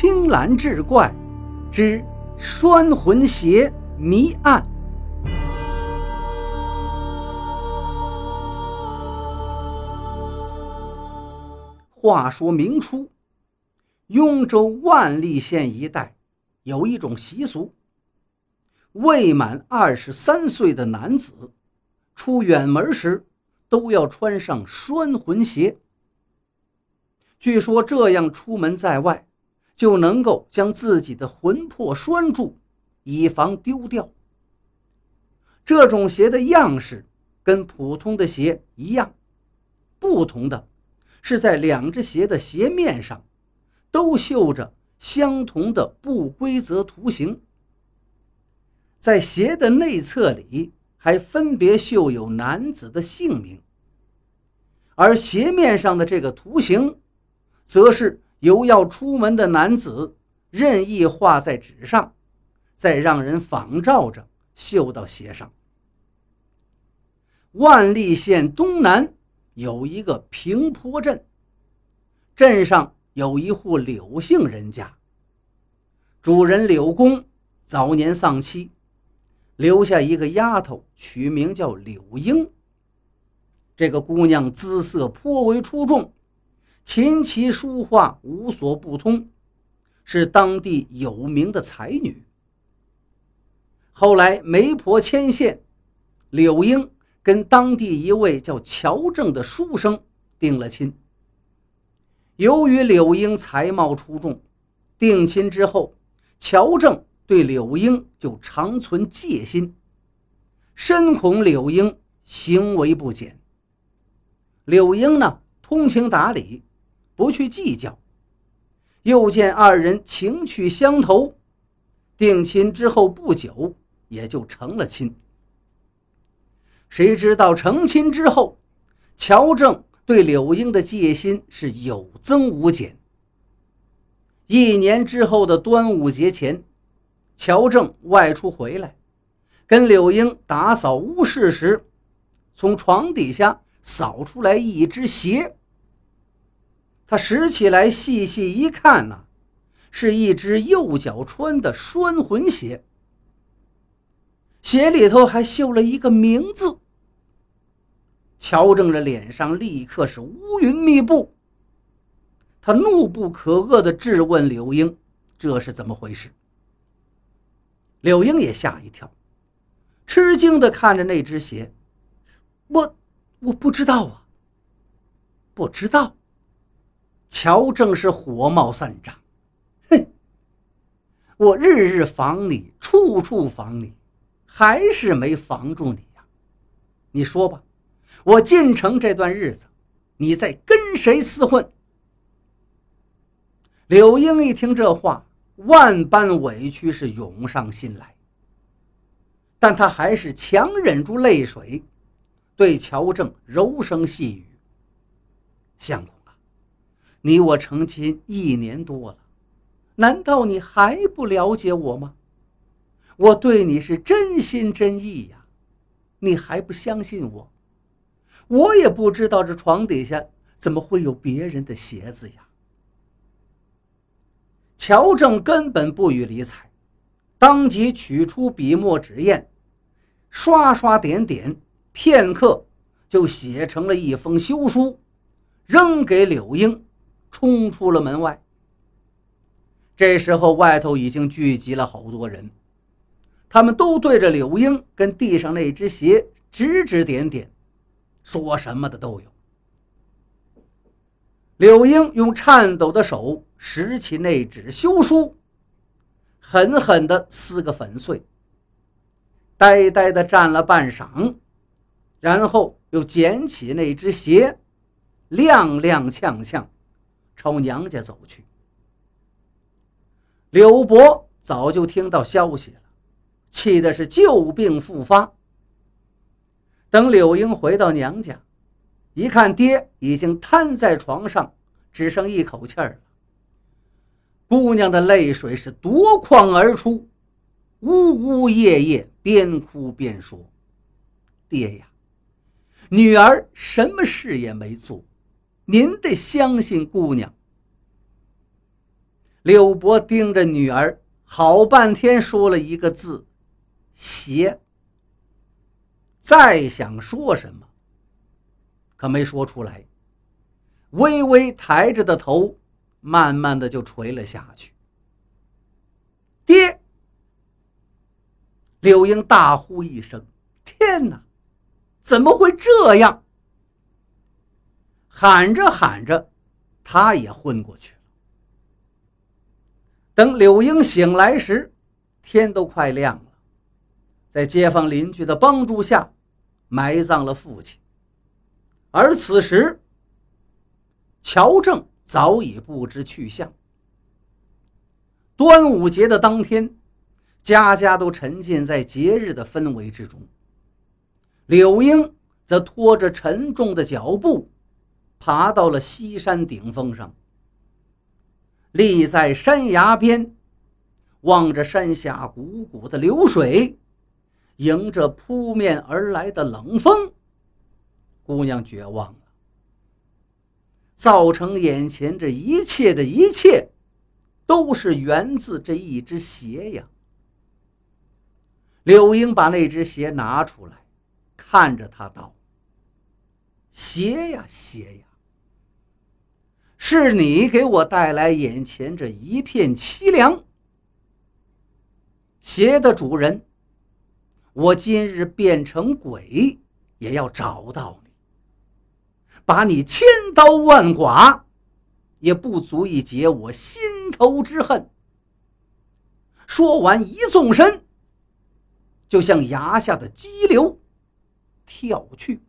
青蓝志怪之拴魂鞋谜案。话说明初，雍州万历县一带有一种习俗：未满二十三岁的男子出远门时，都要穿上拴魂鞋。据说这样出门在外，就能够将自己的魂魄拴住，以防丢掉。这种鞋的样式跟普通的鞋一样，不同的。是在两只鞋的鞋面上，都绣着相同的不规则图形。在鞋的内侧里，还分别绣有男子的姓名。而鞋面上的这个图形，则是由要出门的男子任意画在纸上，再让人仿照着绣到鞋上。万历县东南。有一个平坡镇，镇上有一户柳姓人家。主人柳公早年丧妻，留下一个丫头，取名叫柳英。这个姑娘姿色颇为出众，琴棋书画无所不通，是当地有名的才女。后来媒婆牵线，柳英。跟当地一位叫乔正的书生定了亲。由于柳英才貌出众，定亲之后，乔正对柳英就长存戒心，深恐柳英行为不检。柳英呢，通情达理，不去计较。又见二人情趣相投，定亲之后不久，也就成了亲。谁知道成亲之后，乔正对柳英的戒心是有增无减。一年之后的端午节前，乔正外出回来，跟柳英打扫屋室时，从床底下扫出来一只鞋。他拾起来细细一看呐，是一只右脚穿的拴魂鞋。鞋里头还绣了一个名字。乔正的脸上立刻是乌云密布，他怒不可遏地质问柳英：“这是怎么回事？”柳英也吓一跳，吃惊地看着那只鞋：“我我不知道啊，不知道。”乔正是火冒三丈：“哼！我日日防你，处处防你，还是没防住你呀？你说吧，我进城这段日子，你在跟谁厮混？”柳英一听这话，万般委屈是涌上心来，但他还是强忍住泪水，对乔正柔声细语：“相公。”你我成亲一年多了，难道你还不了解我吗？我对你是真心真意呀，你还不相信我？我也不知道这床底下怎么会有别人的鞋子呀。乔正根本不予理睬，当即取出笔墨纸砚，刷刷点点，片刻就写成了一封休书，扔给柳英。冲出了门外。这时候，外头已经聚集了好多人，他们都对着柳英跟地上那只鞋指指点点，说什么的都有。柳英用颤抖的手拾起那纸休书，狠狠地撕个粉碎，呆呆地站了半晌，然后又捡起那只鞋，踉踉跄跄。朝娘家走去。柳伯早就听到消息了，气的是旧病复发。等柳英回到娘家，一看爹已经瘫在床上，只剩一口气儿了。姑娘的泪水是夺眶而出，呜呜咽咽，边哭边说：“爹呀，女儿什么事也没做。”您得相信姑娘。柳伯盯着女儿，好半天说了一个字：“邪。”再想说什么，可没说出来，微微抬着的头，慢慢的就垂了下去。爹！柳英大呼一声：“天哪，怎么会这样？”喊着喊着，他也昏过去了。等柳英醒来时，天都快亮了，在街坊邻居的帮助下，埋葬了父亲。而此时，乔正早已不知去向。端午节的当天，家家都沉浸在节日的氛围之中。柳英则拖着沉重的脚步。爬到了西山顶峰上，立在山崖边，望着山下汩汩的流水，迎着扑面而来的冷风，姑娘绝望了。造成眼前这一切的一切，都是源自这一只鞋呀。柳英把那只鞋拿出来，看着他道：“鞋呀，鞋呀。”是你给我带来眼前这一片凄凉，鞋的主人，我今日变成鬼也要找到你，把你千刀万剐，也不足以解我心头之恨。说完，一纵身，就向崖下的激流跳去。